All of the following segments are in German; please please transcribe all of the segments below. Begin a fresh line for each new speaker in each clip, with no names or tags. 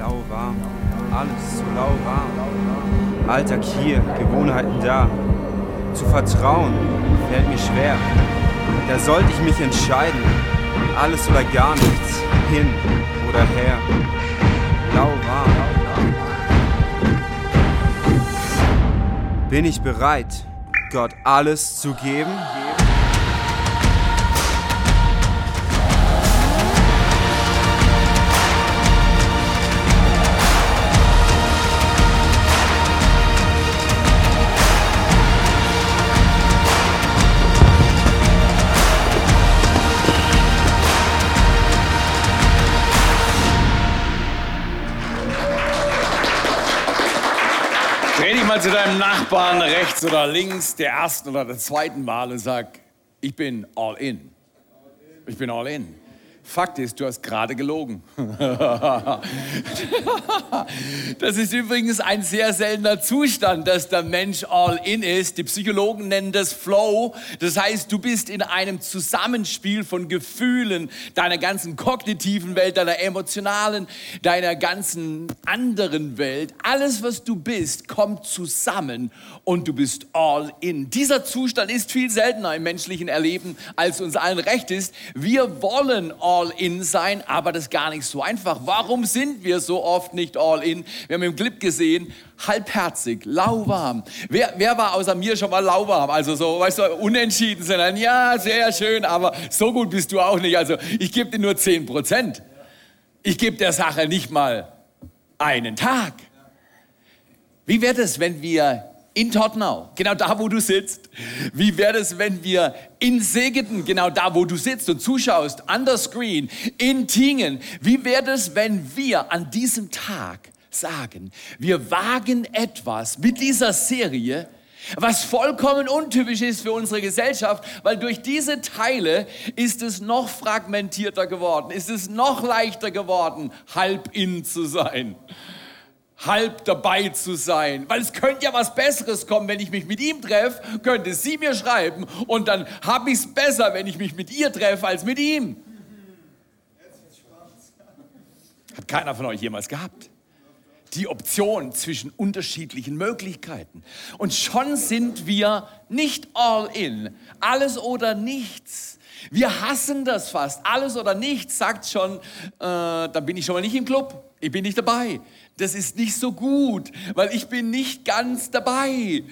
Lauwarm, alles so lauwarm. Alltag hier, Gewohnheiten da. Zu vertrauen fällt mir schwer. Da sollte ich mich entscheiden. Alles oder gar nichts, hin oder her. Lauwarm. Bin ich bereit, Gott alles zu geben?
Mal zu deinem Nachbarn rechts oder links, der ersten oder der zweiten Mal und sag, ich bin all in. Ich bin all in. Fakt ist, du hast gerade gelogen. das ist übrigens ein sehr seltener Zustand, dass der Mensch all in ist. Die Psychologen nennen das Flow. Das heißt, du bist in einem Zusammenspiel von Gefühlen, deiner ganzen kognitiven Welt, deiner emotionalen, deiner ganzen anderen Welt. Alles, was du bist, kommt zusammen und du bist all in. Dieser Zustand ist viel seltener im menschlichen Erleben, als uns allen recht ist. Wir wollen all in sein, aber das ist gar nicht so einfach. Warum sind wir so oft nicht all in? Wir haben im Clip gesehen, halbherzig, lauwarm. Wer, wer war außer mir schon mal lauwarm? Also so, weißt du, unentschieden sind. Ja, sehr schön, aber so gut bist du auch nicht. Also ich gebe dir nur 10 Prozent. Ich gebe der Sache nicht mal einen Tag. Wie wäre es, wenn wir in Tottenau, genau da, wo du sitzt. Wie wäre es, wenn wir in Segeten, genau da, wo du sitzt und zuschaust, an der Screen, in Tingen, wie wäre es, wenn wir an diesem Tag sagen, wir wagen etwas mit dieser Serie, was vollkommen untypisch ist für unsere Gesellschaft, weil durch diese Teile ist es noch fragmentierter geworden, ist es noch leichter geworden, halb in zu sein halb dabei zu sein. Weil es könnte ja was Besseres kommen, wenn ich mich mit ihm treffe, könnte sie mir schreiben und dann habe ich es besser, wenn ich mich mit ihr treffe, als mit ihm. Hat keiner von euch jemals gehabt. Die Option zwischen unterschiedlichen Möglichkeiten. Und schon sind wir nicht all in. Alles oder nichts. Wir hassen das fast. Alles oder nichts sagt schon, äh, dann bin ich schon mal nicht im Club. Ich bin nicht dabei das ist nicht so gut, weil ich bin nicht ganz dabei.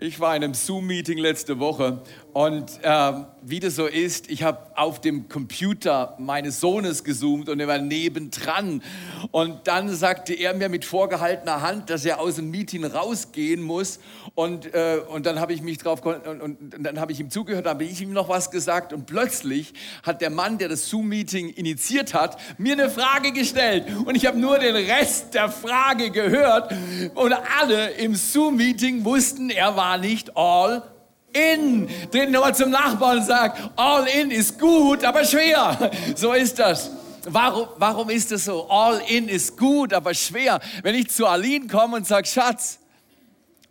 Ich war in einem Zoom-Meeting letzte Woche und äh, wie das so ist, ich habe auf dem Computer meines Sohnes gezoomt und er war nebendran. Und dann sagte er mir mit vorgehaltener Hand, dass er aus dem Meeting rausgehen muss. Und, äh, und dann habe ich mich drauf und, und, und dann habe ich ihm zugehört, dann habe ich ihm noch was gesagt. Und plötzlich hat der Mann, der das Zoom-Meeting initiiert hat, mir eine Frage gestellt. Und ich habe nur den Rest der Frage gehört. Und alle im Zoom-Meeting wussten, er war nicht all in. Dreh nochmal zum Nachbarn und sag, all in ist gut, aber schwer. So ist das. Warum, warum ist das so? All in ist gut, aber schwer. Wenn ich zu Aline komme und sage, Schatz,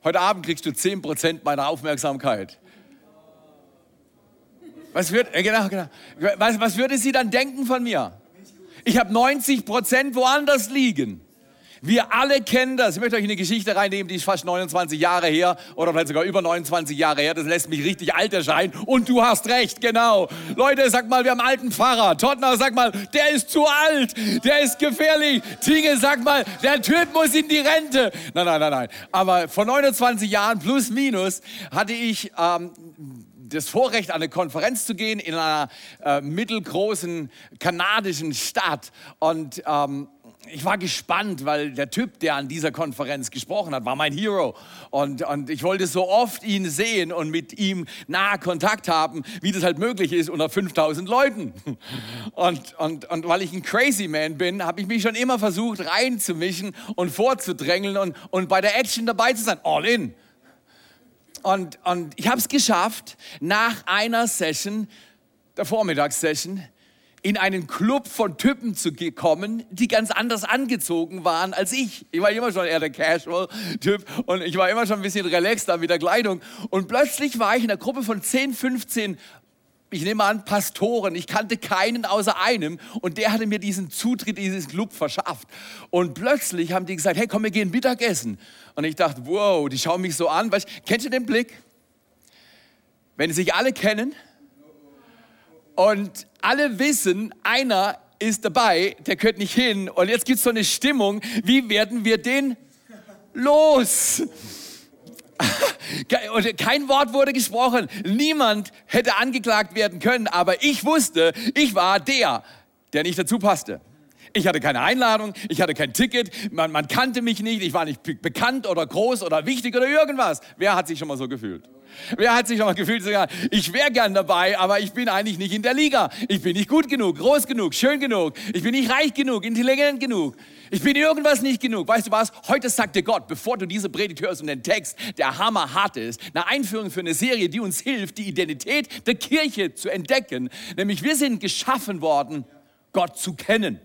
heute Abend kriegst du 10% meiner Aufmerksamkeit. Was, wird, äh, genau, genau. Was, was würde sie dann denken von mir? Ich habe 90% woanders liegen. Wir alle kennen das. Ich möchte euch eine Geschichte reinnehmen, die ist fast 29 Jahre her oder vielleicht sogar über 29 Jahre her. Das lässt mich richtig alt erscheinen. Und du hast recht, genau. Leute, sag mal, wir haben einen alten Pfarrer. Tottner, sag mal, der ist zu alt. Der ist gefährlich. Tinge, sag mal, der Typ muss in die Rente. Nein, nein, nein, nein. Aber vor 29 Jahren plus minus hatte ich ähm, das Vorrecht, an eine Konferenz zu gehen in einer äh, mittelgroßen kanadischen Stadt. Und ähm, ich war gespannt, weil der Typ, der an dieser Konferenz gesprochen hat, war mein Hero. Und, und ich wollte so oft ihn sehen und mit ihm nahe Kontakt haben, wie das halt möglich ist unter 5000 Leuten. Und, und, und weil ich ein Crazy Man bin, habe ich mich schon immer versucht reinzumischen und vorzudrängeln und, und bei der Action dabei zu sein. All in. Und, und ich habe es geschafft, nach einer Session, der Vormittagssession, in einen Club von Typen zu kommen, die ganz anders angezogen waren als ich. Ich war immer schon eher der Casual-Typ und ich war immer schon ein bisschen relaxter mit der Kleidung. Und plötzlich war ich in einer Gruppe von 10, 15 ich nehme an, Pastoren. Ich kannte keinen außer einem und der hatte mir diesen Zutritt in dieses Club verschafft. Und plötzlich haben die gesagt, hey, komm, wir gehen Mittagessen. Und ich dachte, wow, die schauen mich so an. Weißt, kennst du den Blick? Wenn sich alle kennen und alle wissen, einer ist dabei, der gehört nicht hin. Und jetzt gibt es so eine Stimmung, wie werden wir den los? Kein Wort wurde gesprochen. Niemand hätte angeklagt werden können, aber ich wusste, ich war der, der nicht dazu passte. Ich hatte keine Einladung, ich hatte kein Ticket, man, man kannte mich nicht, ich war nicht bekannt oder groß oder wichtig oder irgendwas. Wer hat sich schon mal so gefühlt? Wer hat sich mal gefühlt, ich wäre gern dabei, aber ich bin eigentlich nicht in der Liga. Ich bin nicht gut genug, groß genug, schön genug. Ich bin nicht reich genug, intelligent genug. Ich bin irgendwas nicht genug. Weißt du was? Heute sagt dir Gott, bevor du diese Predigt hörst und den Text, der hammerhart ist, eine Einführung für eine Serie, die uns hilft, die Identität der Kirche zu entdecken. Nämlich wir sind geschaffen worden, Gott zu kennen.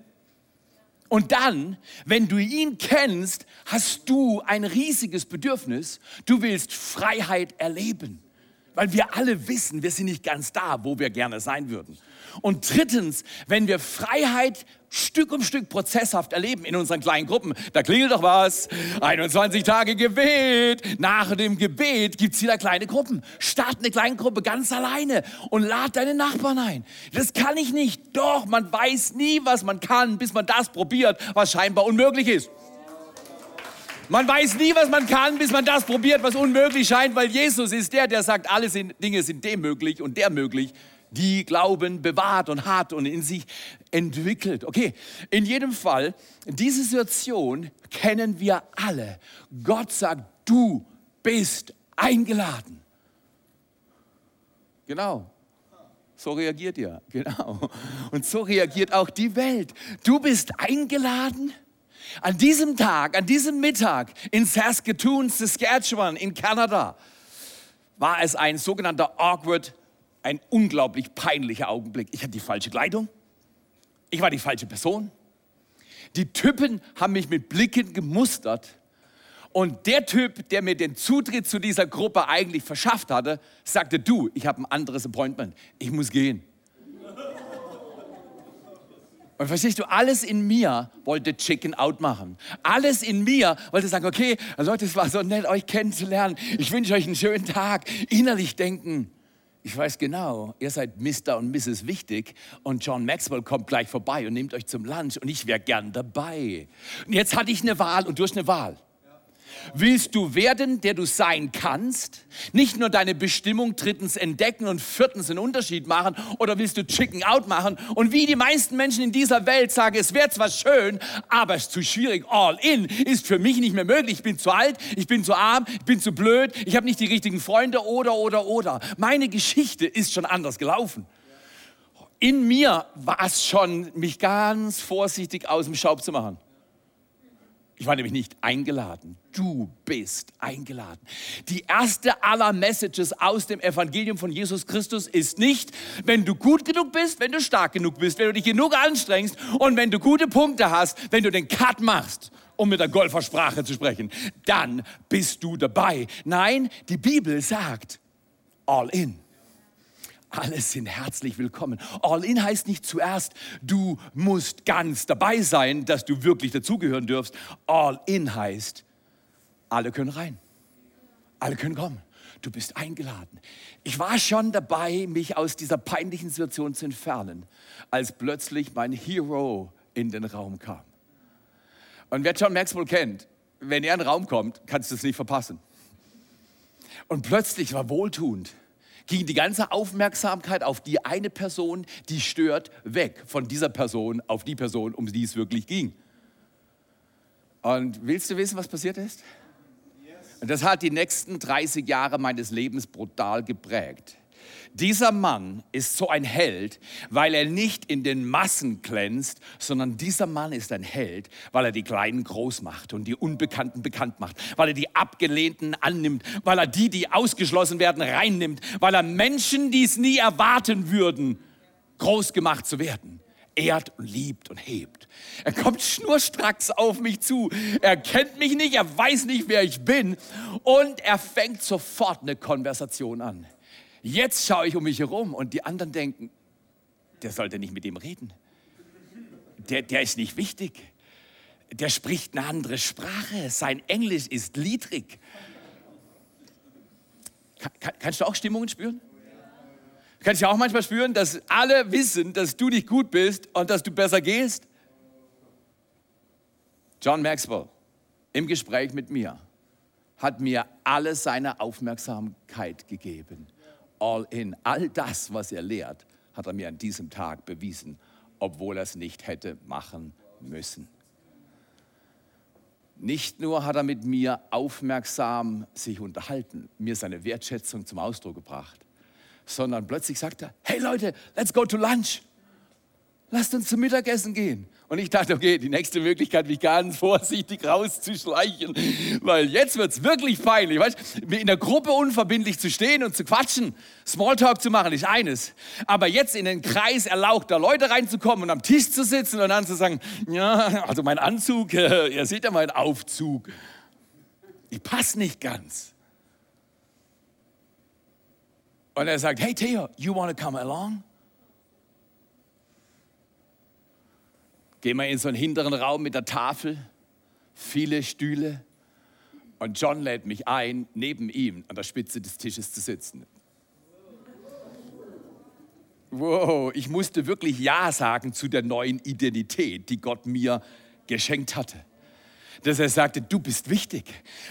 Und dann, wenn du ihn kennst, hast du ein riesiges Bedürfnis. Du willst Freiheit erleben. Weil wir alle wissen, wir sind nicht ganz da, wo wir gerne sein würden. Und drittens, wenn wir Freiheit Stück um Stück prozesshaft erleben in unseren kleinen Gruppen, da klingelt doch was. 21 Tage Gebet. Nach dem Gebet gibt es wieder kleine Gruppen. Start eine kleine Gruppe ganz alleine und lad deine Nachbarn ein. Das kann ich nicht. Doch, man weiß nie, was man kann, bis man das probiert, was scheinbar unmöglich ist. Man weiß nie, was man kann, bis man das probiert, was unmöglich scheint, weil Jesus ist der, der sagt, alle Dinge sind dem möglich und der möglich die Glauben bewahrt und hat und in sich entwickelt. Okay, in jedem Fall, diese Situation kennen wir alle. Gott sagt, du bist eingeladen. Genau. So reagiert ihr, genau. Und so reagiert auch die Welt. Du bist eingeladen. An diesem Tag, an diesem Mittag in Saskatoon, Saskatchewan in Kanada war es ein sogenannter awkward ein unglaublich peinlicher Augenblick. Ich hatte die falsche Kleidung. Ich war die falsche Person. Die Typen haben mich mit Blicken gemustert. Und der Typ, der mir den Zutritt zu dieser Gruppe eigentlich verschafft hatte, sagte, du, ich habe ein anderes Appointment. Ich muss gehen. Und verstehst du, alles in mir wollte Chicken Out machen. Alles in mir wollte sagen, okay, Leute, es war so nett, euch kennenzulernen. Ich wünsche euch einen schönen Tag. Innerlich denken, ich weiß genau, ihr seid Mr. und Mrs. Wichtig und John Maxwell kommt gleich vorbei und nimmt euch zum Lunch und ich wäre gern dabei. Und jetzt hatte ich eine Wahl und du hast eine Wahl. Willst du werden, der du sein kannst? Nicht nur deine Bestimmung drittens entdecken und viertens einen Unterschied machen? Oder willst du Chicken Out machen? Und wie die meisten Menschen in dieser Welt sagen, es wäre zwar schön, aber es ist zu schwierig. All in ist für mich nicht mehr möglich. Ich bin zu alt, ich bin zu arm, ich bin zu blöd, ich habe nicht die richtigen Freunde oder, oder, oder. Meine Geschichte ist schon anders gelaufen. In mir war es schon, mich ganz vorsichtig aus dem Schaub zu machen. Ich war nämlich nicht eingeladen. Du bist eingeladen. Die erste aller Messages aus dem Evangelium von Jesus Christus ist nicht, wenn du gut genug bist, wenn du stark genug bist, wenn du dich genug anstrengst und wenn du gute Punkte hast, wenn du den Cut machst, um mit der Golfersprache zu sprechen, dann bist du dabei. Nein, die Bibel sagt, all in. Alle sind herzlich willkommen. All in heißt nicht zuerst, du musst ganz dabei sein, dass du wirklich dazugehören dürfst. All in heißt, alle können rein. Alle können kommen. Du bist eingeladen. Ich war schon dabei, mich aus dieser peinlichen Situation zu entfernen, als plötzlich mein Hero in den Raum kam. Und wer John Maxwell kennt, wenn er in den Raum kommt, kannst du es nicht verpassen. Und plötzlich war wohltuend ging die ganze Aufmerksamkeit auf die eine Person, die stört, weg von dieser Person auf die Person, um die es wirklich ging. Und willst du wissen, was passiert ist? Und das hat die nächsten 30 Jahre meines Lebens brutal geprägt. Dieser Mann ist so ein Held, weil er nicht in den Massen glänzt, sondern dieser Mann ist ein Held, weil er die Kleinen groß macht und die Unbekannten bekannt macht, weil er die Abgelehnten annimmt, weil er die, die ausgeschlossen werden, reinnimmt, weil er Menschen, die es nie erwarten würden, groß gemacht zu werden ehrt und liebt und hebt. Er kommt schnurstracks auf mich zu. Er kennt mich nicht, er weiß nicht, wer ich bin und er fängt sofort eine Konversation an. Jetzt schaue ich um mich herum und die anderen denken, der sollte nicht mit ihm reden. Der, der ist nicht wichtig. Der spricht eine andere Sprache. Sein Englisch ist liedrig. Kann, kannst du auch Stimmungen spüren? Kannst du auch manchmal spüren, dass alle wissen, dass du nicht gut bist und dass du besser gehst? John Maxwell im Gespräch mit mir hat mir alle seine Aufmerksamkeit gegeben. All in, all das, was er lehrt, hat er mir an diesem Tag bewiesen, obwohl er es nicht hätte machen müssen. Nicht nur hat er mit mir aufmerksam sich unterhalten, mir seine Wertschätzung zum Ausdruck gebracht, sondern plötzlich sagt er, hey Leute, let's go to lunch. Lasst uns zum Mittagessen gehen. Und ich dachte, okay, die nächste Möglichkeit, mich ganz vorsichtig rauszuschleichen, weil jetzt wird es wirklich peinlich. Weißt, in der Gruppe unverbindlich zu stehen und zu quatschen, Smalltalk zu machen, ist eines. Aber jetzt in den Kreis erlauchter Leute reinzukommen und am Tisch zu sitzen und dann zu sagen, ja, also mein Anzug, äh, ihr seht ja meinen Aufzug, ich passe nicht ganz. Und er sagt, hey Theo, you want to come along? Gehen wir in so einen hinteren Raum mit der Tafel, viele Stühle. Und John lädt mich ein, neben ihm an der Spitze des Tisches zu sitzen. Wow, ich musste wirklich Ja sagen zu der neuen Identität, die Gott mir geschenkt hatte dass er sagte, du bist wichtig.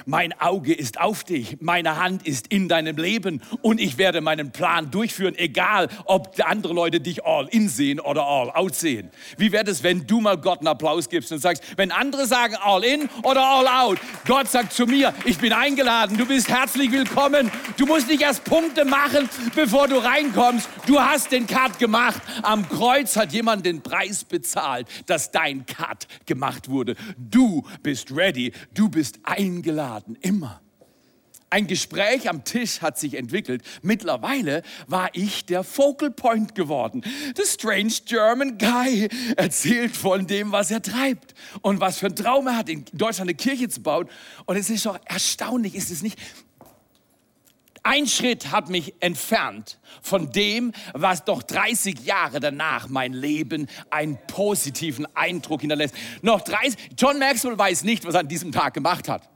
Mein Auge ist auf dich, meine Hand ist in deinem Leben und ich werde meinen Plan durchführen, egal ob andere Leute dich all in sehen oder all out sehen. Wie wäre es, wenn du mal Gott einen Applaus gibst und sagst, wenn andere sagen all in oder all out, Gott sagt zu mir, ich bin eingeladen, du bist herzlich willkommen. Du musst nicht erst Punkte machen, bevor du reinkommst. Du hast den Cut gemacht. Am Kreuz hat jemand den Preis bezahlt, dass dein Cut gemacht wurde. Du bist bist ready, du bist eingeladen, immer. Ein Gespräch am Tisch hat sich entwickelt. Mittlerweile war ich der Focal Point geworden. The Strange German Guy erzählt von dem, was er treibt und was für einen Traum er hat, in Deutschland eine Kirche zu bauen. Und es ist doch erstaunlich, ist es nicht? Ein Schritt hat mich entfernt von dem, was doch 30 Jahre danach mein Leben einen positiven Eindruck hinterlässt. Noch 30, John Maxwell weiß nicht, was er an diesem Tag gemacht hat.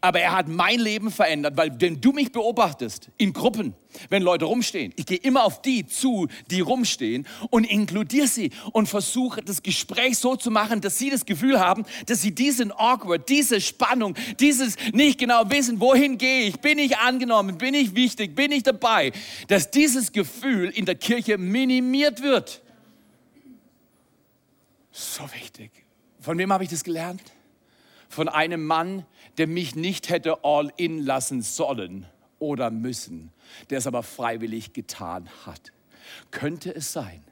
Aber er hat mein Leben verändert, weil wenn du mich beobachtest in Gruppen, wenn Leute rumstehen, ich gehe immer auf die zu, die rumstehen und inkludiere sie und versuche das Gespräch so zu machen, dass sie das Gefühl haben, dass sie diesen awkward, diese Spannung, dieses nicht genau wissen, wohin gehe ich, bin ich angenommen, bin ich wichtig, bin ich dabei, dass dieses Gefühl in der Kirche minimiert wird. So wichtig. Von wem habe ich das gelernt? Von einem Mann, der mich nicht hätte all in lassen sollen oder müssen, der es aber freiwillig getan hat. Könnte es sein,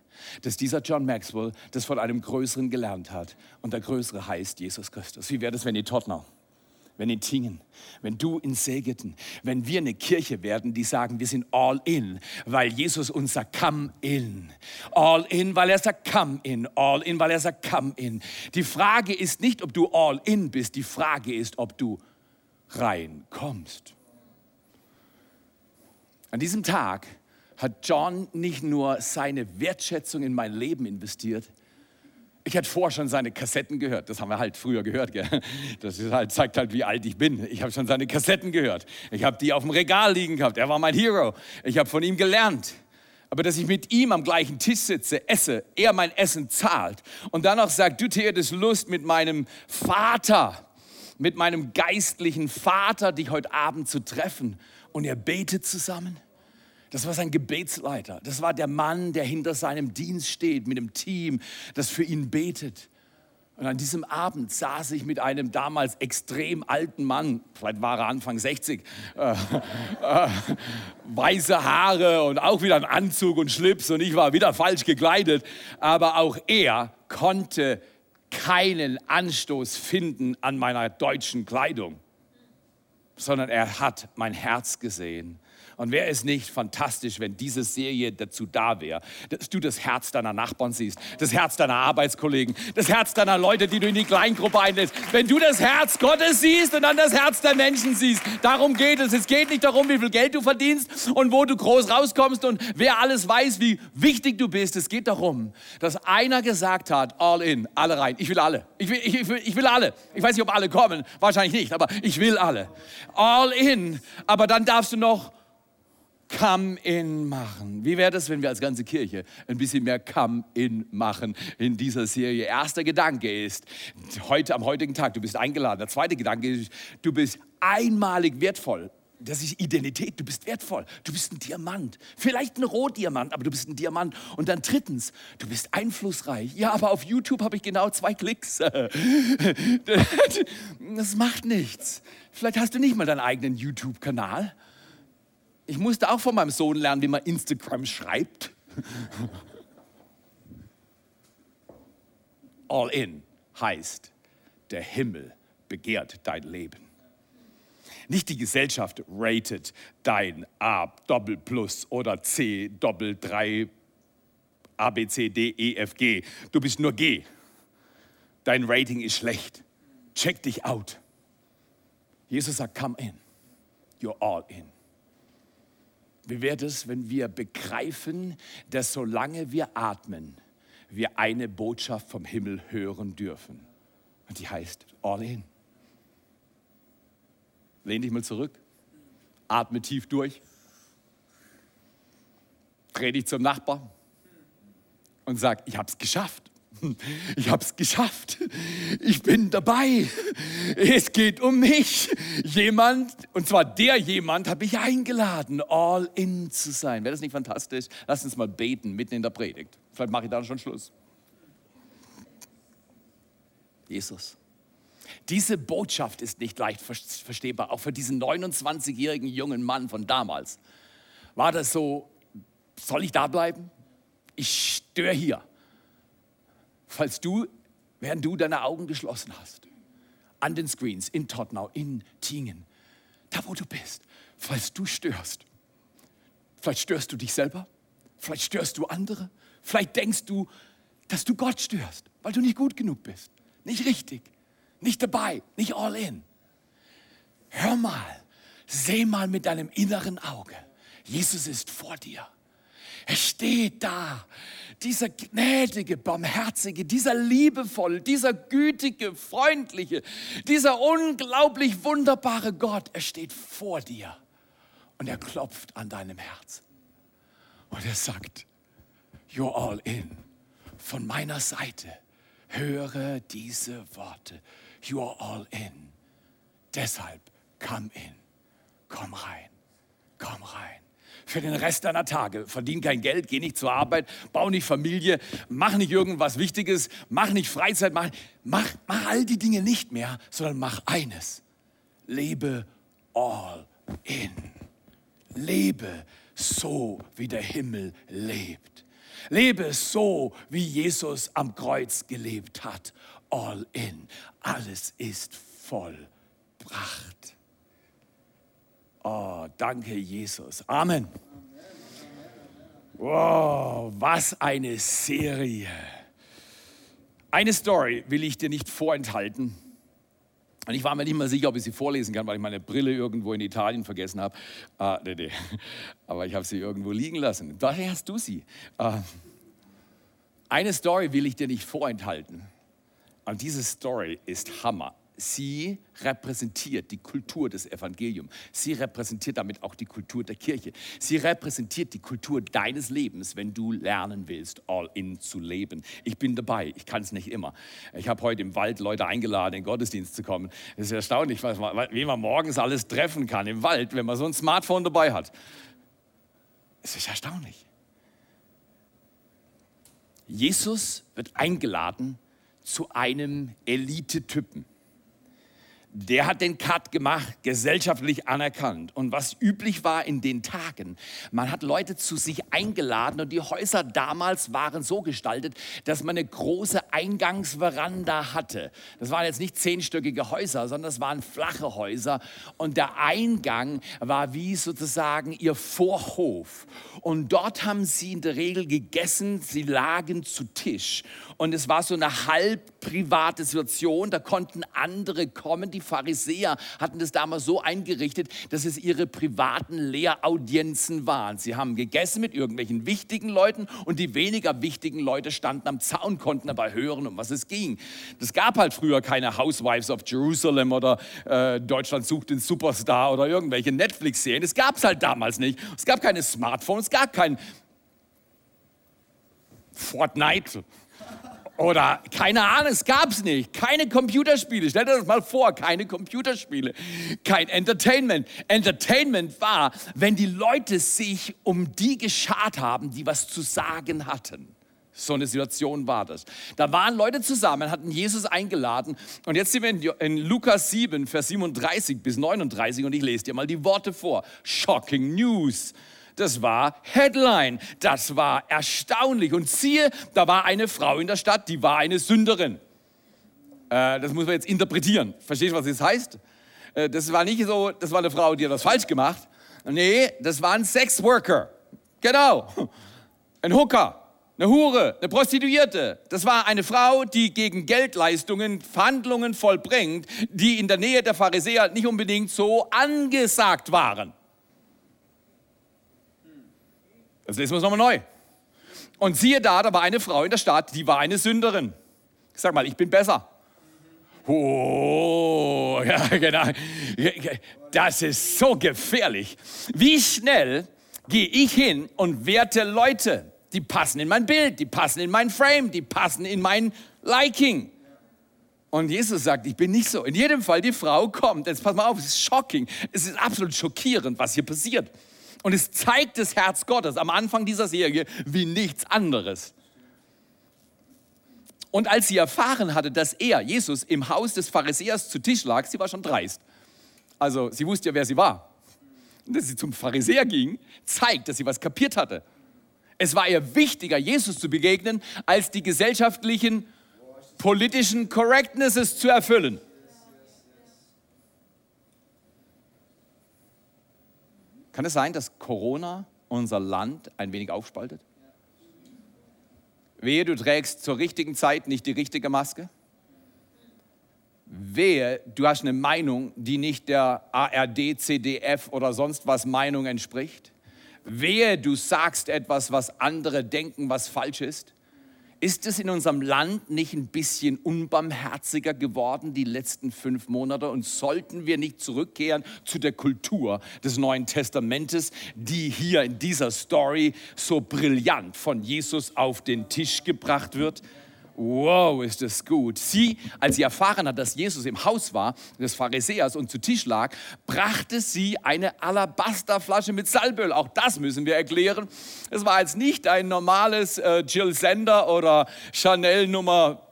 dass dieser John Maxwell das von einem Größeren gelernt hat und der Größere heißt Jesus Christus? Wie wäre das, wenn die Tottenau? Wenn in Tingen, wenn du in Segeten, wenn wir eine Kirche werden, die sagen, wir sind all in, weil Jesus uns sagt, come in. All in, weil er sagt, come in. All in, weil er sagt, come in. Die Frage ist nicht, ob du all in bist, die Frage ist, ob du reinkommst. An diesem Tag hat John nicht nur seine Wertschätzung in mein Leben investiert, ich hatte vorher schon seine Kassetten gehört. Das haben wir halt früher gehört. Gell? Das halt, zeigt halt, wie alt ich bin. Ich habe schon seine Kassetten gehört. Ich habe die auf dem Regal liegen gehabt. Er war mein Hero. Ich habe von ihm gelernt. Aber dass ich mit ihm am gleichen Tisch sitze, esse, er mein Essen zahlt und dann noch sagt, du hättest Lust mit meinem Vater, mit meinem geistlichen Vater, dich heute Abend zu treffen und er betet zusammen. Das war sein Gebetsleiter. Das war der Mann, der hinter seinem Dienst steht, mit dem Team, das für ihn betet. Und an diesem Abend saß ich mit einem damals extrem alten Mann, vielleicht war er Anfang 60, äh, äh, weiße Haare und auch wieder ein Anzug und Schlips und ich war wieder falsch gekleidet. Aber auch er konnte keinen Anstoß finden an meiner deutschen Kleidung, sondern er hat mein Herz gesehen Und wäre es nicht fantastisch, wenn diese Serie dazu da wäre, dass du das Herz deiner Nachbarn siehst, das Herz deiner Arbeitskollegen, das Herz deiner Leute, die du in die Kleingruppe einlädst. Wenn du das Herz Gottes siehst und dann das Herz der Menschen siehst, darum geht es. Es geht nicht darum, wie viel Geld du verdienst und wo du groß rauskommst und wer alles weiß, wie wichtig du bist. Es geht darum, dass einer gesagt hat, all in, alle rein. Ich will alle. Ich will, ich will, ich will alle. Ich weiß nicht, ob alle kommen, wahrscheinlich nicht, aber ich will alle. All in. Aber dann darfst du noch Come-in machen. Wie wäre das, wenn wir als ganze Kirche ein bisschen mehr Come-in machen in dieser Serie? Erster Gedanke ist, heute am heutigen Tag, du bist eingeladen. Der zweite Gedanke ist, du bist einmalig wertvoll. Das ist Identität, du bist wertvoll, du bist ein Diamant. Vielleicht ein Rotdiamant, aber du bist ein Diamant. Und dann drittens, du bist einflussreich. Ja, aber auf YouTube habe ich genau zwei Klicks. Das macht nichts. Vielleicht hast du nicht mal deinen eigenen YouTube-Kanal. Ich musste auch von meinem Sohn lernen, wie man Instagram schreibt. All in heißt, der Himmel begehrt dein Leben. Nicht die Gesellschaft rated dein A Doppel Plus oder C Doppel 3 A B C D E F G. Du bist nur G. Dein Rating ist schlecht. Check dich out. Jesus sagt, come in. You're all in. Wie wäre es, wenn wir begreifen, dass solange wir atmen, wir eine Botschaft vom Himmel hören dürfen? Und die heißt All in. Lehn dich mal zurück, atme tief durch, dreh dich zum Nachbar und sag, ich habe es geschafft. Ich habe es geschafft. Ich bin dabei. Es geht um mich. Jemand, und zwar der jemand, habe ich eingeladen, all in zu sein. Wäre das nicht fantastisch? Lass uns mal beten mitten in der Predigt. Vielleicht mache ich da schon Schluss. Jesus. Diese Botschaft ist nicht leicht verstehbar, auch für diesen 29-jährigen jungen Mann von damals. War das so, soll ich da bleiben? Ich störe hier falls du, während du deine Augen geschlossen hast, an den Screens in Tottenau, in Tingen, da wo du bist, falls du störst, vielleicht störst du dich selber, vielleicht störst du andere, vielleicht denkst du, dass du Gott störst, weil du nicht gut genug bist, nicht richtig, nicht dabei, nicht all in. Hör mal, seh mal mit deinem inneren Auge, Jesus ist vor dir. Er steht da dieser gnädige, barmherzige, dieser liebevolle, dieser gütige, freundliche, dieser unglaublich wunderbare Gott, er steht vor dir und er klopft an deinem Herz. Und er sagt, you're all in. Von meiner Seite höre diese Worte. You're all in. Deshalb komm in. Komm rein. Für den Rest deiner Tage. Verdien kein Geld, geh nicht zur Arbeit, bau nicht Familie, mach nicht irgendwas Wichtiges, mach nicht Freizeit, mach, mach, mach all die Dinge nicht mehr, sondern mach eines. Lebe all in. Lebe so, wie der Himmel lebt. Lebe so, wie Jesus am Kreuz gelebt hat. All in. Alles ist vollbracht. Oh, danke, Jesus. Amen. Wow, was eine Serie. Eine Story will ich dir nicht vorenthalten. Und ich war mir nicht mal sicher, ob ich sie vorlesen kann, weil ich meine Brille irgendwo in Italien vergessen habe. Ah, nee, nee. Aber ich habe sie irgendwo liegen lassen. Daher hast du sie. Ah. Eine Story will ich dir nicht vorenthalten. Und diese Story ist Hammer sie repräsentiert die Kultur des Evangeliums. Sie repräsentiert damit auch die Kultur der Kirche. Sie repräsentiert die Kultur deines Lebens, wenn du lernen willst, all in zu leben. Ich bin dabei, ich kann es nicht immer. Ich habe heute im Wald Leute eingeladen, in den Gottesdienst zu kommen. Es ist erstaunlich, wie man morgens alles treffen kann im Wald, wenn man so ein Smartphone dabei hat. Es ist erstaunlich. Jesus wird eingeladen zu einem Elite-Typen der hat den Cut gemacht, gesellschaftlich anerkannt. Und was üblich war in den Tagen, man hat Leute zu sich eingeladen und die Häuser damals waren so gestaltet, dass man eine große Eingangsveranda hatte. Das waren jetzt nicht zehnstöckige Häuser, sondern das waren flache Häuser. Und der Eingang war wie sozusagen ihr Vorhof. Und dort haben sie in der Regel gegessen, sie lagen zu Tisch. Und es war so eine halb private Situation, da konnten andere kommen, die Pharisäer hatten das damals so eingerichtet, dass es ihre privaten Lehraudienzen waren. Sie haben gegessen mit irgendwelchen wichtigen Leuten und die weniger wichtigen Leute standen am Zaun, konnten dabei hören, um was es ging. Das gab halt früher keine Housewives of Jerusalem oder äh, Deutschland sucht den Superstar oder irgendwelche Netflix-Serien. Das gab es halt damals nicht. Es gab keine Smartphones, es gab kein Fortnite oder keine Ahnung, es gab es nicht. Keine Computerspiele. Stell dir das mal vor, keine Computerspiele. Kein Entertainment. Entertainment war, wenn die Leute sich um die geschart haben, die was zu sagen hatten. So eine Situation war das. Da waren Leute zusammen, hatten Jesus eingeladen. Und jetzt sind wir in, Lukas 7, Vers 37 bis 39 und ich lese dir mal die Worte vor. Shocking News das war Headline. Das war erstaunlich. Und siehe, da war eine Frau in der Stadt, die war eine Sünderin. Äh, das muss man jetzt interpretieren. Verstehst du, was das heißt? Äh, das war nicht so, das war eine Frau, die hat das falsch gemacht. Nee, das war ein Sexworker. Genau. Ein Hooker eine Hure, eine Prostituierte. Das war eine Frau, die gegen Geldleistungen Verhandlungen vollbringt, die in der Nähe der Pharisäer nicht unbedingt so angesagt waren. Das lesen wir uns nochmal neu. Und siehe da, da war eine Frau in der Stadt, die war eine Sünderin. Ich sag mal, ich bin besser. Oh, ja, genau. Das ist so gefährlich. Wie schnell gehe ich hin und werte Leute, die passen in mein Bild, die passen in mein Frame, die passen in mein Liking. Und Jesus sagt, ich bin nicht so. In jedem Fall, die Frau kommt. Jetzt pass mal auf, es ist shocking. Es ist absolut schockierend, was hier passiert. Und es zeigt das Herz Gottes am Anfang dieser Serie wie nichts anderes. Und als sie erfahren hatte, dass er, Jesus, im Haus des Pharisäers zu Tisch lag, sie war schon dreist. Also sie wusste ja, wer sie war. Und dass sie zum Pharisäer ging, zeigt, dass sie was kapiert hatte. Es war ihr wichtiger, Jesus zu begegnen, als die gesellschaftlichen, politischen Correctnesses zu erfüllen. Kann es sein, dass Corona unser Land ein wenig aufspaltet? Wehe, du trägst zur richtigen Zeit nicht die richtige Maske. Wehe, du hast eine Meinung, die nicht der ARD, CDF oder sonst was Meinung entspricht. Wehe, du sagst etwas, was andere denken, was falsch ist. Ist es in unserem Land nicht ein bisschen unbarmherziger geworden die letzten fünf Monate? Und sollten wir nicht zurückkehren zu der Kultur des Neuen Testamentes, die hier in dieser Story so brillant von Jesus auf den Tisch gebracht wird? Wow, ist das gut. Sie, als sie erfahren hat, dass Jesus im Haus war, des Pharisäers und zu Tisch lag, brachte sie eine Alabasterflasche mit Salböl. Auch das müssen wir erklären. Es war jetzt nicht ein normales äh, Jill Sender oder Chanel Nummer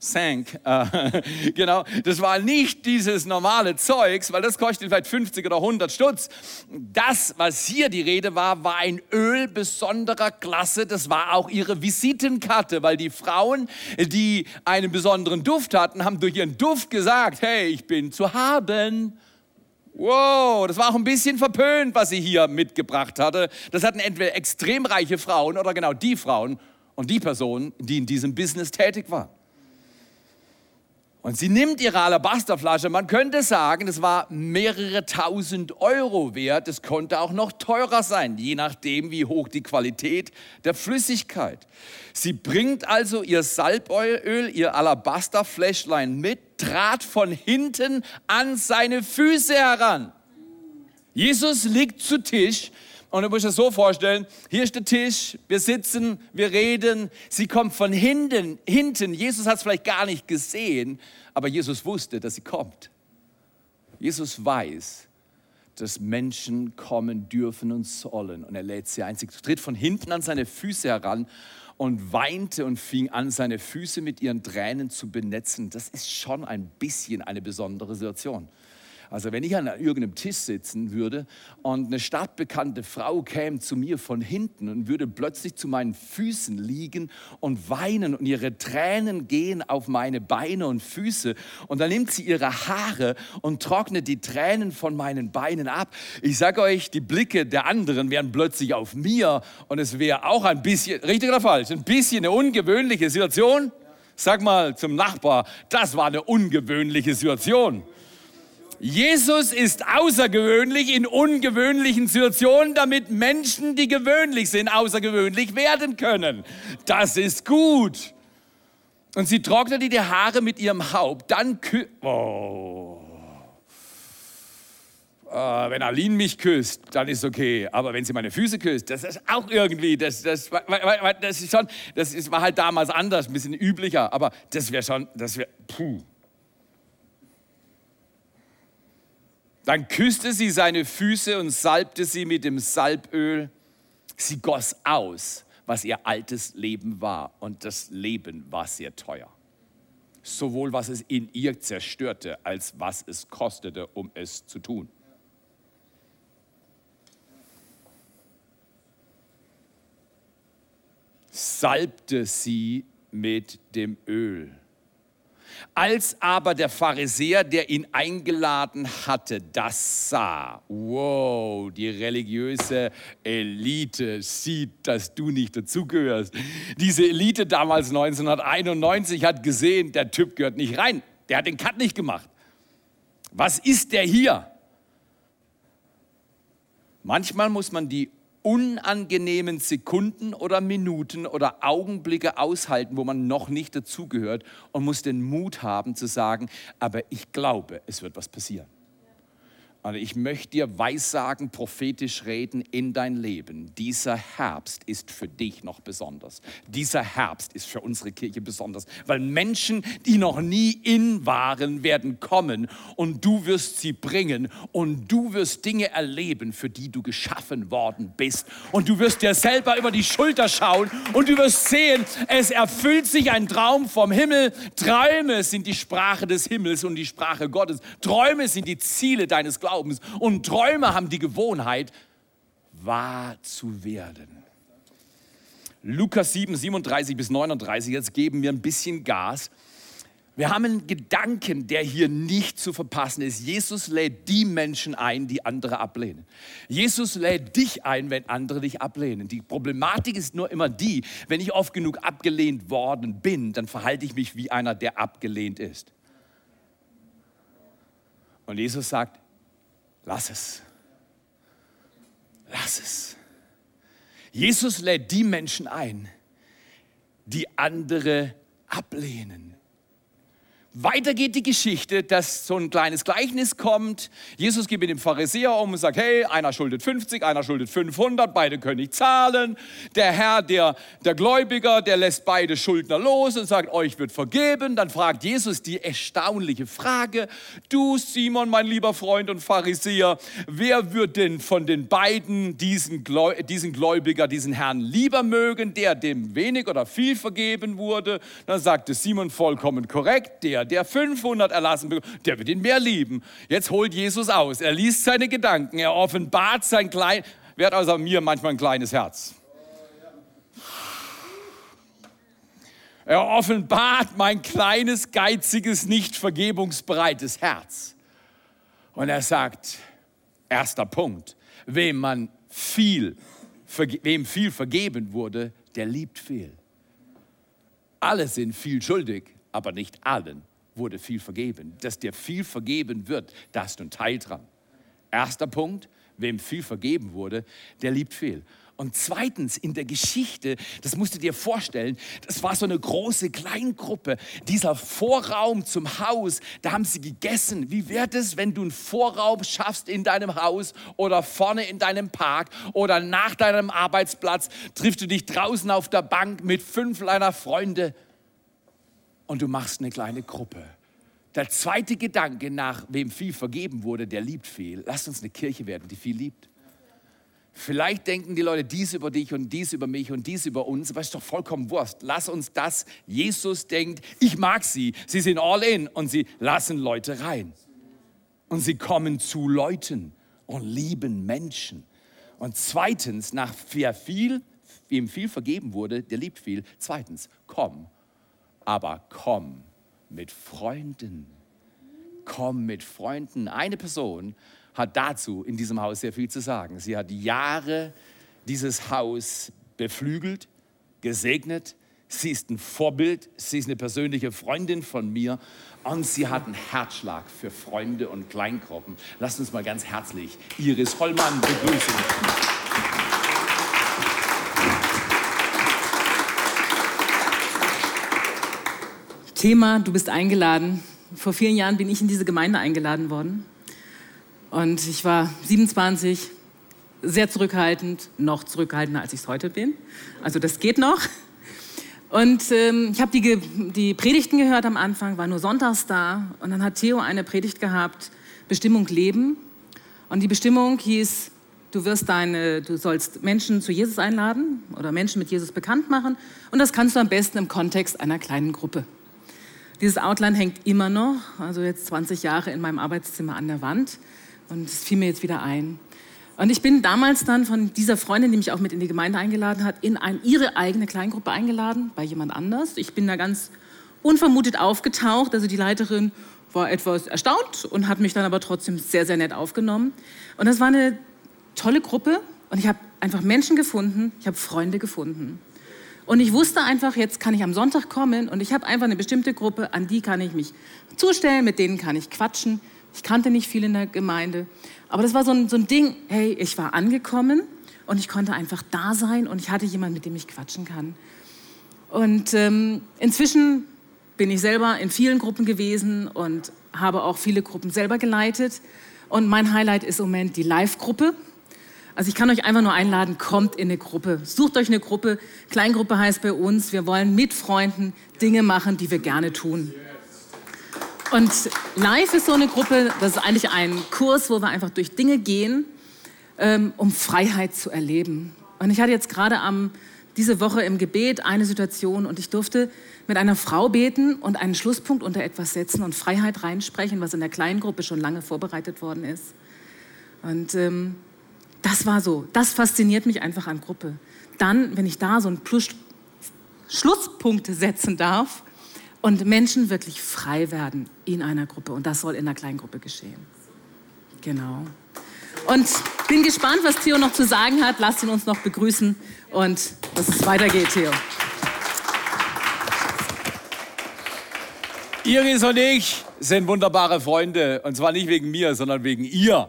sank. Äh, genau, das war nicht dieses normale Zeugs, weil das kostet vielleicht 50 oder 100 Stutz. Das, was hier die Rede war, war ein Öl besonderer Klasse. Das war auch ihre Visitenkarte, weil die Frauen, die einen besonderen Duft hatten, haben durch ihren Duft gesagt, hey, ich bin zu haben. Wow, das war auch ein bisschen verpönt, was sie hier mitgebracht hatte. Das hatten entweder extrem reiche Frauen oder genau die Frauen und die Personen, die in diesem Business tätig waren. Und sie nimmt ihre Alabasterflasche, man könnte sagen, das war mehrere tausend Euro wert, es konnte auch noch teurer sein, je nachdem, wie hoch die Qualität der Flüssigkeit. Sie bringt also ihr Salböl, ihr Alabasterfläschlein mit, trat von hinten an seine Füße heran. Jesus liegt zu Tisch, und du musst dir so vorstellen, hier ist der Tisch, wir sitzen, wir reden. Sie kommt von hinten, hinten. Jesus hat es vielleicht gar nicht gesehen, aber Jesus wusste, dass sie kommt. Jesus weiß, dass Menschen kommen dürfen und sollen. Und er lädt sie ein. Sie tritt von hinten an seine Füße heran und weinte und fing an, seine Füße mit ihren Tränen zu benetzen. Das ist schon ein bisschen eine besondere Situation. Also wenn ich an irgendeinem Tisch sitzen würde und eine stadtbekannte Frau käme zu mir von hinten und würde plötzlich zu meinen Füßen liegen und weinen und ihre Tränen gehen auf meine Beine und Füße und dann nimmt sie ihre Haare und trocknet die Tränen von meinen Beinen ab. Ich sage euch, die Blicke der anderen wären plötzlich auf mir und es wäre auch ein bisschen, richtig oder falsch, ein bisschen eine ungewöhnliche Situation. Sag mal zum Nachbar, das war eine ungewöhnliche Situation. Jesus ist außergewöhnlich in ungewöhnlichen Situationen, damit Menschen, die gewöhnlich sind, außergewöhnlich werden können. Das ist gut. Und sie trocknete die Haare mit ihrem Haupt. Dann kü oh. Uh, wenn Aline mich küsst, dann ist okay. Aber wenn sie meine Füße küsst, das ist auch irgendwie, das, das, das ist schon, das war halt damals anders, ein bisschen üblicher. Aber das wäre schon, das wäre, puh. Dann küsste sie seine Füße und salbte sie mit dem Salböl. Sie goss aus, was ihr altes Leben war. Und das Leben war sehr teuer. Sowohl was es in ihr zerstörte, als was es kostete, um es zu tun. Salbte sie mit dem Öl. Als aber der Pharisäer, der ihn eingeladen hatte, das sah, wow, die religiöse Elite sieht, dass du nicht dazugehörst. Diese Elite damals 1991 hat gesehen, der Typ gehört nicht rein. Der hat den Cut nicht gemacht. Was ist der hier? Manchmal muss man die unangenehmen Sekunden oder Minuten oder Augenblicke aushalten, wo man noch nicht dazugehört und muss den Mut haben zu sagen, aber ich glaube, es wird was passieren. Und ich möchte dir weissagen, prophetisch reden in dein Leben. Dieser Herbst ist für dich noch besonders. Dieser Herbst ist für unsere Kirche besonders, weil Menschen, die noch nie in waren, werden kommen und du wirst sie bringen und du wirst Dinge erleben, für die du geschaffen worden bist. Und du wirst dir selber über die Schulter schauen und du wirst sehen, es erfüllt sich ein Traum vom Himmel. Träume sind die Sprache des Himmels und die Sprache Gottes. Träume sind die Ziele deines Glaubens. Glaubens. Und Träume haben die Gewohnheit, wahr zu werden. Lukas 7, 37 bis 39, jetzt geben wir ein bisschen Gas. Wir haben einen Gedanken, der hier nicht zu verpassen ist. Jesus lädt die Menschen ein, die andere ablehnen. Jesus lädt dich ein, wenn andere dich ablehnen. Die Problematik ist nur immer die, wenn ich oft genug abgelehnt worden bin, dann verhalte ich mich wie einer, der abgelehnt ist. Und Jesus sagt, Lass es. Lass es. Jesus lädt die Menschen ein, die andere ablehnen. Weiter geht die Geschichte, dass so ein kleines Gleichnis kommt. Jesus geht mit dem Pharisäer um und sagt, hey, einer schuldet 50, einer schuldet 500, beide können nicht zahlen. Der Herr, der, der Gläubiger, der lässt beide Schuldner los und sagt, euch wird vergeben. Dann fragt Jesus die erstaunliche Frage, du Simon, mein lieber Freund und Pharisäer, wer wird denn von den beiden diesen, diesen Gläubiger, diesen Herrn lieber mögen, der dem wenig oder viel vergeben wurde? Dann sagte Simon vollkommen korrekt, der der, der 500 erlassen bekommt, der wird ihn mehr lieben. Jetzt holt Jesus aus. Er liest seine Gedanken. Er offenbart sein klein, wer hat außer mir manchmal ein kleines Herz? Er offenbart mein kleines, geiziges, nicht vergebungsbereites Herz. Und er sagt, erster Punkt, wem man viel, wem viel vergeben wurde, der liebt viel. Alle sind viel schuldig, aber nicht allen wurde viel vergeben. Dass dir viel vergeben wird, da hast du einen Teil dran. Erster Punkt, wem viel vergeben wurde, der liebt viel. Und zweitens, in der Geschichte, das musst du dir vorstellen, das war so eine große Kleingruppe. Dieser Vorraum zum Haus, da haben sie gegessen. Wie wäre es, wenn du einen Vorraum schaffst in deinem Haus oder vorne in deinem Park oder nach deinem Arbeitsplatz, triffst du dich draußen auf der Bank mit fünf deiner Freunde und du machst eine kleine Gruppe. Der zweite Gedanke, nach wem viel vergeben wurde, der liebt viel. Lasst uns eine Kirche werden, die viel liebt. Vielleicht denken die Leute dies über dich und dies über mich und dies über uns, aber ist doch vollkommen Wurst. Lass uns das. Jesus denkt, ich mag sie. Sie sind all in und sie lassen Leute rein. Und sie kommen zu Leuten und lieben Menschen. Und zweitens, nach wer viel, wem viel vergeben wurde, der liebt viel. Zweitens, komm, aber komm mit Freunden. Komm mit Freunden. Eine Person hat dazu in diesem Haus sehr viel zu sagen. Sie hat Jahre dieses Haus beflügelt, gesegnet. Sie ist ein Vorbild, sie ist eine persönliche Freundin von mir und sie hat einen Herzschlag für Freunde und Kleingruppen. Lasst uns mal ganz herzlich Iris Hollmann begrüßen.
Thema, du bist eingeladen. Vor vielen Jahren bin ich in diese Gemeinde eingeladen worden. Und ich war 27, sehr zurückhaltend, noch zurückhaltender, als ich es heute bin. Also das geht noch. Und ähm, ich habe die, die Predigten gehört am Anfang, war nur sonntags da. Und dann hat Theo eine Predigt gehabt, Bestimmung Leben. Und die Bestimmung hieß, du, wirst deine, du sollst Menschen zu Jesus einladen oder Menschen mit Jesus bekannt machen. Und das kannst du am besten im Kontext einer kleinen Gruppe. Dieses Outline hängt immer noch, also jetzt 20 Jahre in meinem Arbeitszimmer an der Wand. Und es fiel mir jetzt wieder ein. Und ich bin damals dann von dieser Freundin, die mich auch mit in die Gemeinde eingeladen hat, in ein, ihre eigene Kleingruppe eingeladen, bei jemand anders. Ich bin da ganz unvermutet aufgetaucht. Also die Leiterin war etwas erstaunt und hat mich dann aber trotzdem sehr, sehr nett aufgenommen. Und das war eine tolle Gruppe und ich habe einfach Menschen gefunden, ich habe Freunde gefunden. Und ich wusste einfach, jetzt kann ich am Sonntag kommen und ich habe einfach eine bestimmte Gruppe, an die kann ich mich zustellen, mit denen kann ich quatschen. Ich kannte nicht viel in der Gemeinde. Aber das war so ein, so ein Ding, hey, ich war angekommen und ich konnte einfach da sein und ich hatte jemanden, mit dem ich quatschen kann. Und ähm, inzwischen bin ich selber in vielen Gruppen gewesen und habe auch viele Gruppen selber geleitet. Und mein Highlight ist im Moment die Live-Gruppe. Also ich kann euch einfach nur einladen, kommt in eine Gruppe. Sucht euch eine Gruppe. Kleingruppe heißt bei uns, wir wollen mit Freunden Dinge machen, die wir gerne tun. Und Live ist so eine Gruppe, das ist eigentlich ein Kurs, wo wir einfach durch Dinge gehen, ähm, um Freiheit zu erleben. Und ich hatte jetzt gerade am, diese Woche im Gebet eine Situation und ich durfte mit einer Frau beten und einen Schlusspunkt unter etwas setzen und Freiheit reinsprechen, was in der kleinen Gruppe schon lange vorbereitet worden ist. Und ähm, das war so, das fasziniert mich einfach an Gruppe. Dann, wenn ich da so einen Plus Schlusspunkt setzen darf, und Menschen wirklich frei werden in einer Gruppe. Und das soll in einer kleinen Gruppe geschehen. Genau. Und bin gespannt, was Theo noch zu sagen hat. Lasst ihn uns noch begrüßen und dass es weitergeht, Theo.
Iris und ich sind wunderbare Freunde. Und zwar nicht wegen mir, sondern wegen ihr.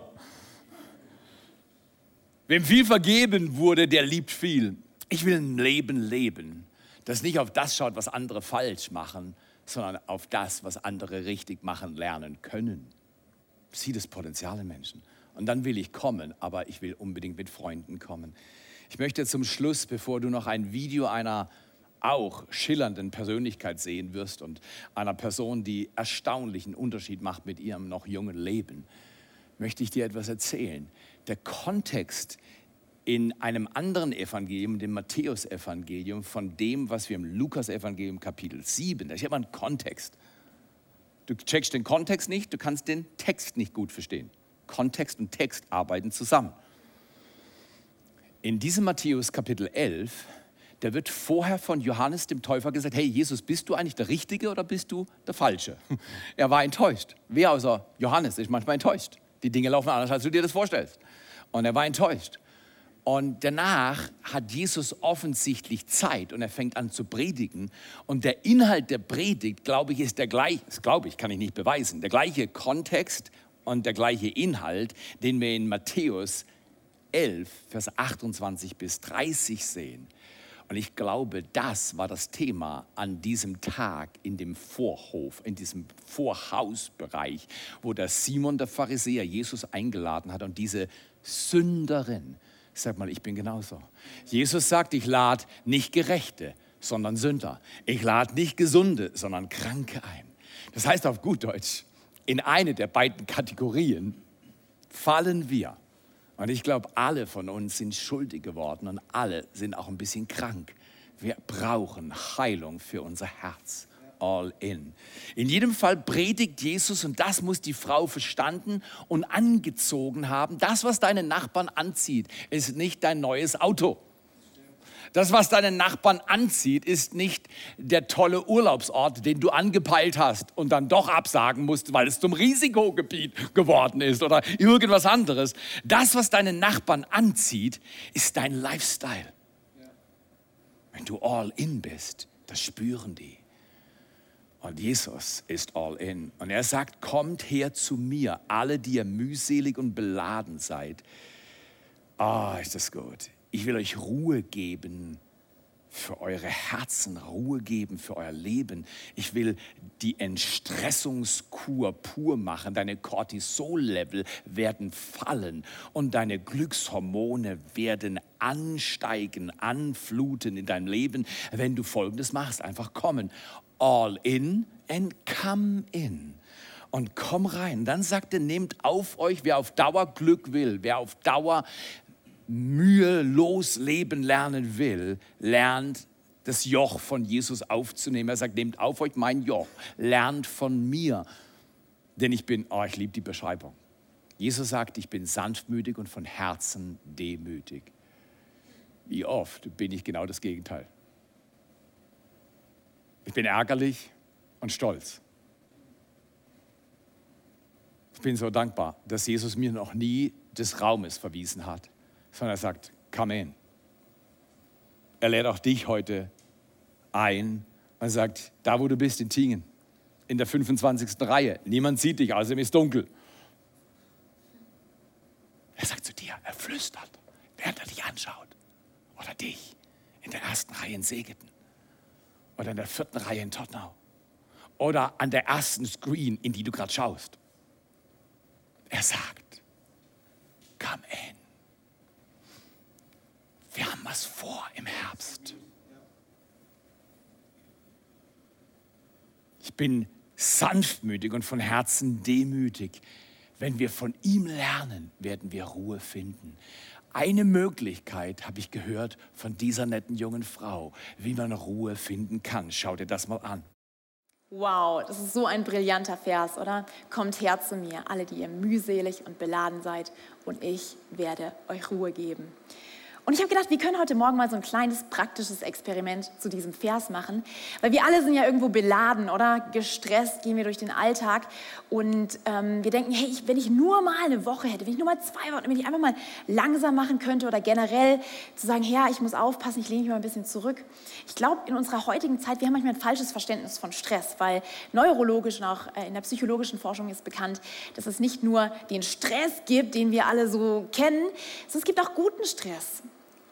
Wem viel vergeben wurde, der liebt viel. Ich will ein Leben leben das nicht auf das schaut, was andere falsch machen, sondern auf das, was andere richtig machen lernen können. Sieh das Potenzial in Menschen. Und dann will ich kommen, aber ich will unbedingt mit Freunden kommen. Ich möchte zum Schluss, bevor du noch ein Video einer auch schillernden Persönlichkeit sehen wirst und einer Person, die erstaunlichen Unterschied macht mit ihrem noch jungen Leben, möchte ich dir etwas erzählen. Der Kontext in einem anderen Evangelium, dem Matthäusevangelium, von dem, was wir im Lukasevangelium Kapitel 7, da ist immer ein Kontext. Du checkst den Kontext nicht, du kannst den Text nicht gut verstehen. Kontext und Text arbeiten zusammen. In diesem Matthäus Kapitel 11, da wird vorher von Johannes dem Täufer gesagt, hey Jesus, bist du eigentlich der Richtige oder bist du der Falsche? Er war enttäuscht. Wer außer Johannes ist manchmal enttäuscht? Die Dinge laufen anders, als du dir das vorstellst. Und er war enttäuscht. Und danach hat Jesus offensichtlich Zeit und er fängt an zu predigen. Und der Inhalt der Predigt, glaube ich, ist der gleiche, das glaube ich, kann ich nicht beweisen, der gleiche Kontext und der gleiche Inhalt, den wir in Matthäus 11, Vers 28 bis 30 sehen. Und ich glaube, das war das Thema an diesem Tag in dem Vorhof, in diesem Vorhausbereich, wo der Simon der Pharisäer Jesus eingeladen hat und diese Sünderin, Sag mal, ich bin genauso. Jesus sagt, ich lade nicht Gerechte, sondern Sünder. Ich lade nicht Gesunde, sondern Kranke ein. Das heißt auf gut Deutsch, in eine der beiden Kategorien fallen wir. Und ich glaube, alle von uns sind schuldig geworden und alle sind auch ein bisschen krank. Wir brauchen Heilung für unser Herz. All in. In jedem Fall predigt Jesus, und das muss die Frau verstanden und angezogen haben. Das, was deinen Nachbarn anzieht, ist nicht dein neues Auto. Das, was deinen Nachbarn anzieht, ist nicht der tolle Urlaubsort, den du angepeilt hast und dann doch absagen musst, weil es zum Risikogebiet geworden ist oder irgendwas anderes. Das, was deinen Nachbarn anzieht, ist dein Lifestyle. Wenn du all in bist, das spüren die. Und Jesus ist all in. Und er sagt, kommt her zu mir, alle, die ihr mühselig und beladen seid. Ah, oh, ist das gut. Ich will euch Ruhe geben für eure Herzen, Ruhe geben für euer Leben. Ich will die Entstressungskur pur machen. Deine Cortisol-Level werden fallen und deine Glückshormone werden ansteigen, anfluten in deinem Leben, wenn du Folgendes machst. Einfach kommen. All in and come in und komm rein. Dann sagt er, nehmt auf euch, wer auf Dauer Glück will, wer auf Dauer mühelos leben lernen will, lernt das Joch von Jesus aufzunehmen. Er sagt, nehmt auf euch mein Joch, lernt von mir, denn ich bin, oh, ich liebe die Beschreibung. Jesus sagt, ich bin sanftmütig und von Herzen demütig. Wie oft bin ich genau das Gegenteil? Ich bin ärgerlich und stolz. Ich bin so dankbar, dass Jesus mir noch nie des Raumes verwiesen hat sondern er sagt, come in. Er lädt auch dich heute ein und sagt, da wo du bist in Tingen, in der 25. Reihe, niemand sieht dich, außerdem ist dunkel. Er sagt zu dir, er flüstert, während er dich anschaut. Oder dich in der ersten Reihe in Segeten. Oder in der vierten Reihe in Tottenau. Oder an der ersten Screen, in die du gerade schaust. Er sagt, come in. Wir haben was vor im Herbst. Ich bin sanftmütig und von Herzen demütig. Wenn wir von ihm lernen, werden wir Ruhe finden. Eine Möglichkeit habe ich gehört von dieser netten jungen Frau, wie man Ruhe finden kann. Schau dir das mal an.
Wow, das ist so ein brillanter Vers, oder? Kommt her zu mir, alle, die ihr mühselig und beladen seid, und ich werde euch Ruhe geben. Und ich habe gedacht, wir können heute Morgen mal so ein kleines praktisches Experiment zu diesem Vers machen, weil wir alle sind ja irgendwo beladen oder gestresst, gehen wir durch den Alltag und ähm, wir denken, hey, ich, wenn ich nur mal eine Woche hätte, wenn ich nur mal zwei Wochen, wenn ich einfach mal langsam machen könnte oder generell zu sagen, ja, ich muss aufpassen, ich lehne mich mal ein bisschen zurück. Ich glaube, in unserer heutigen Zeit, wir haben manchmal ein falsches Verständnis von Stress, weil neurologisch und auch äh, in der psychologischen Forschung ist bekannt, dass es nicht nur den Stress gibt, den wir alle so kennen, sondern es gibt auch guten Stress.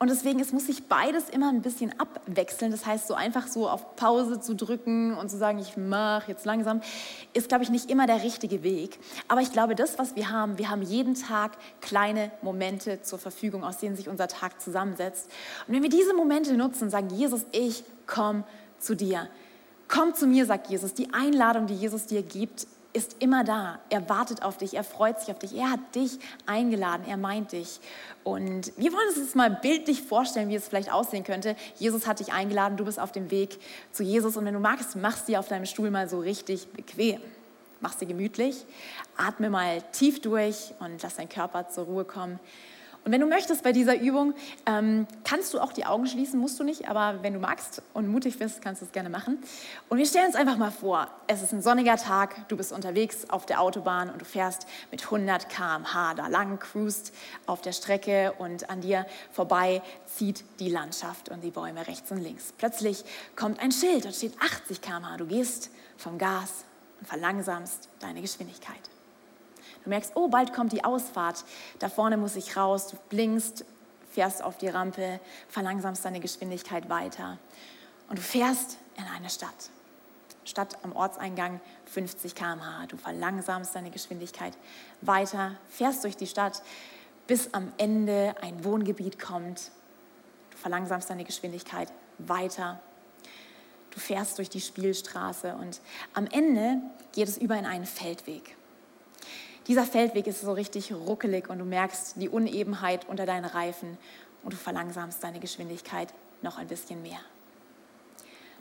Und deswegen, es muss sich beides immer ein bisschen abwechseln. Das heißt, so einfach so auf Pause zu drücken und zu sagen, ich mache jetzt langsam, ist, glaube ich, nicht immer der richtige Weg. Aber ich glaube, das, was wir haben, wir haben jeden Tag kleine Momente zur Verfügung, aus denen sich unser Tag zusammensetzt. Und wenn wir diese Momente nutzen, sagen, Jesus, ich komme zu dir. Komm zu mir, sagt Jesus. Die Einladung, die Jesus dir gibt, ist immer da. Er wartet auf dich, er freut sich auf dich, er hat dich eingeladen, er meint dich. Und wir wollen uns jetzt mal bildlich vorstellen, wie es vielleicht aussehen könnte. Jesus hat dich eingeladen, du bist auf dem Weg zu Jesus und wenn du magst, machst dir auf deinem Stuhl mal so richtig bequem. Machst dir gemütlich, atme mal tief durch und lass deinen Körper zur Ruhe kommen. Und wenn du möchtest bei dieser Übung, ähm, kannst du auch die Augen schließen, musst du nicht, aber wenn du magst und mutig bist, kannst du es gerne machen. Und wir stellen uns einfach mal vor, es ist ein sonniger Tag, du bist unterwegs auf der Autobahn und du fährst mit 100 km/h da lang, cruist auf der Strecke und an dir vorbei zieht die Landschaft und die Bäume rechts und links. Plötzlich kommt ein Schild, dort steht 80 km/h. Du gehst vom Gas und verlangsamst deine Geschwindigkeit. Du merkst, oh, bald kommt die Ausfahrt. Da vorne muss ich raus. Du blinkst, fährst auf die Rampe, verlangsamst deine Geschwindigkeit weiter. Und du fährst in eine Stadt. Stadt am Ortseingang 50 km/h. Du verlangsamst deine Geschwindigkeit weiter, fährst durch die Stadt, bis am Ende ein Wohngebiet kommt. Du verlangsamst deine Geschwindigkeit weiter. Du fährst durch die Spielstraße und am Ende geht es über in einen Feldweg. Dieser Feldweg ist so richtig ruckelig und du merkst die Unebenheit unter deinen Reifen und du verlangsamst deine Geschwindigkeit noch ein bisschen mehr.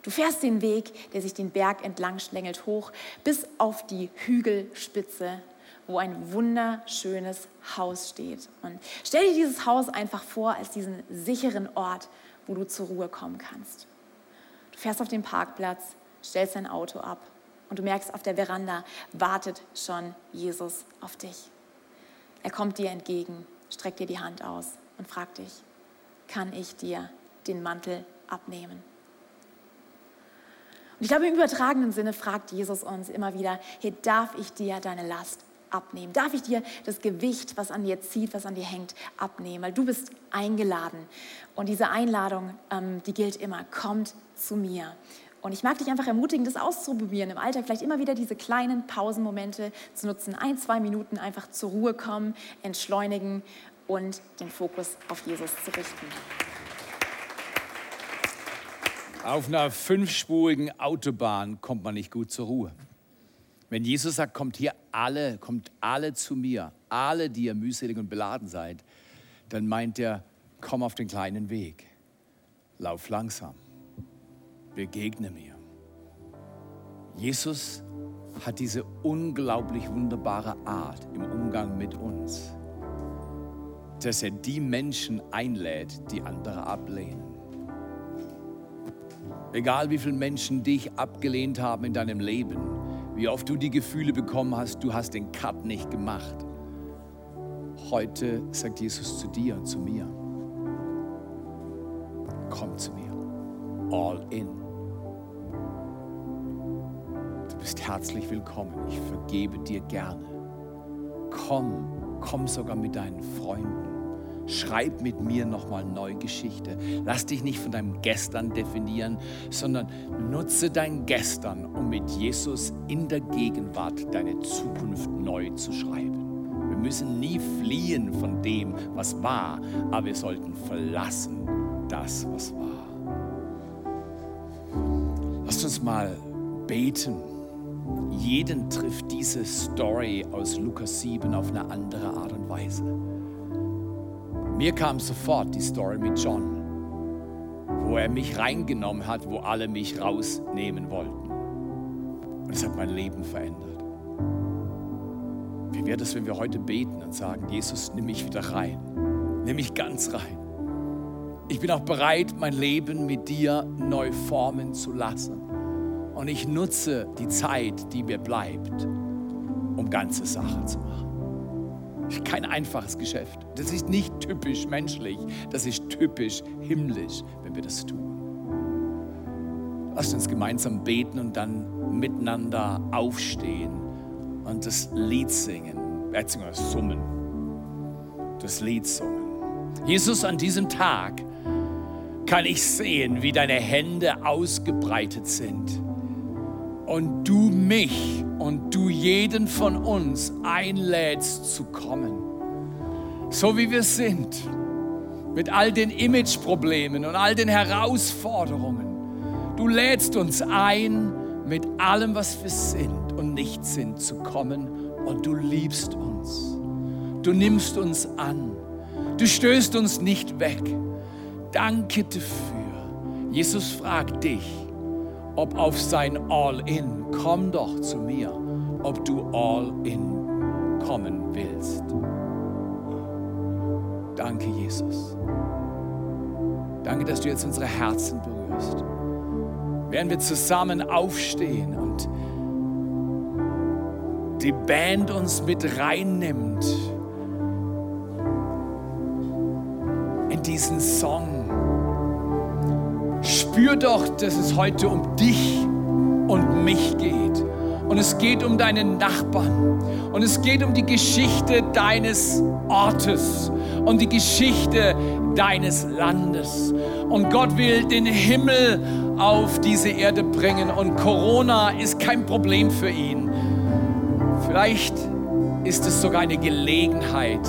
Du fährst den Weg, der sich den Berg entlang schlängelt, hoch bis auf die Hügelspitze, wo ein wunderschönes Haus steht. Und stell dir dieses Haus einfach vor als diesen sicheren Ort, wo du zur Ruhe kommen kannst. Du fährst auf den Parkplatz, stellst dein Auto ab und du merkst, auf der Veranda wartet schon Jesus auf dich. Er kommt dir entgegen, streckt dir die Hand aus und fragt dich, kann ich dir den Mantel abnehmen? Und ich glaube, im übertragenen Sinne fragt Jesus uns immer wieder, hey, darf ich dir deine Last abnehmen? Darf ich dir das Gewicht, was an dir zieht, was an dir hängt, abnehmen? Weil du bist eingeladen. Und diese Einladung, ähm, die gilt immer, kommt zu mir. Und ich mag dich einfach ermutigen, das auszuprobieren, im Alltag vielleicht immer wieder diese kleinen Pausenmomente zu nutzen, ein, zwei Minuten einfach zur Ruhe kommen, entschleunigen und den Fokus auf Jesus zu richten.
Auf einer fünfspurigen Autobahn kommt man nicht gut zur Ruhe. Wenn Jesus sagt, kommt hier alle, kommt alle zu mir, alle, die ihr mühselig und beladen seid, dann meint er, komm auf den kleinen Weg, lauf langsam, begegne mir. Jesus hat diese unglaublich wunderbare Art im Umgang mit uns, dass er die Menschen einlädt, die andere ablehnen. Egal wie viele Menschen dich abgelehnt haben in deinem Leben, wie oft du die Gefühle bekommen hast, du hast den Cut nicht gemacht. Heute sagt Jesus zu dir zu mir, komm zu mir, all in. Bist herzlich willkommen, ich vergebe dir gerne. Komm, komm sogar mit deinen Freunden. Schreib mit mir nochmal neu Geschichte. Lass dich nicht von deinem Gestern definieren, sondern nutze dein Gestern, um mit Jesus in der Gegenwart deine Zukunft neu zu schreiben. Wir müssen nie fliehen von dem, was war, aber wir sollten verlassen das, was war. Lasst uns mal beten. Jeden trifft diese Story aus Lukas 7 auf eine andere Art und Weise. Mir kam sofort die Story mit John, wo er mich reingenommen hat, wo alle mich rausnehmen wollten. Und es hat mein Leben verändert. Wie wäre das, wenn wir heute beten und sagen, Jesus, nimm mich wieder rein, nimm mich ganz rein. Ich bin auch bereit, mein Leben mit dir neu formen zu lassen. Und ich nutze die Zeit, die mir bleibt, um ganze Sachen zu machen. Kein einfaches Geschäft. Das ist nicht typisch menschlich, das ist typisch himmlisch, wenn wir das tun. Lasst uns gemeinsam beten und dann miteinander aufstehen und das Lied singen, beziehungsweise summen. Das Lied summen. Jesus, an diesem Tag kann ich sehen, wie deine Hände ausgebreitet sind und du mich und du jeden von uns einlädst zu kommen. So wie wir sind, mit all den Imageproblemen und all den Herausforderungen. Du lädst uns ein, mit allem, was wir sind und nicht sind, zu kommen und du liebst uns. Du nimmst uns an. Du stößt uns nicht weg. Danke dafür. Jesus fragt dich, ob auf sein All-In. Komm doch zu mir, ob du All-In kommen willst. Danke, Jesus. Danke, dass du jetzt unsere Herzen berührst. Während wir zusammen aufstehen und die Band uns mit reinnimmt in diesen Song spür doch, dass es heute um dich und mich geht. Und es geht um deinen Nachbarn. Und es geht um die Geschichte deines Ortes und die Geschichte deines Landes. Und Gott will den Himmel auf diese Erde bringen. Und Corona ist kein Problem für ihn. Vielleicht ist es sogar eine Gelegenheit,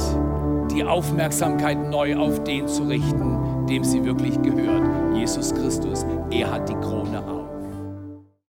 die Aufmerksamkeit neu auf den zu richten, dem sie wirklich gehört. Jesus Christus, er hat die Krone auf.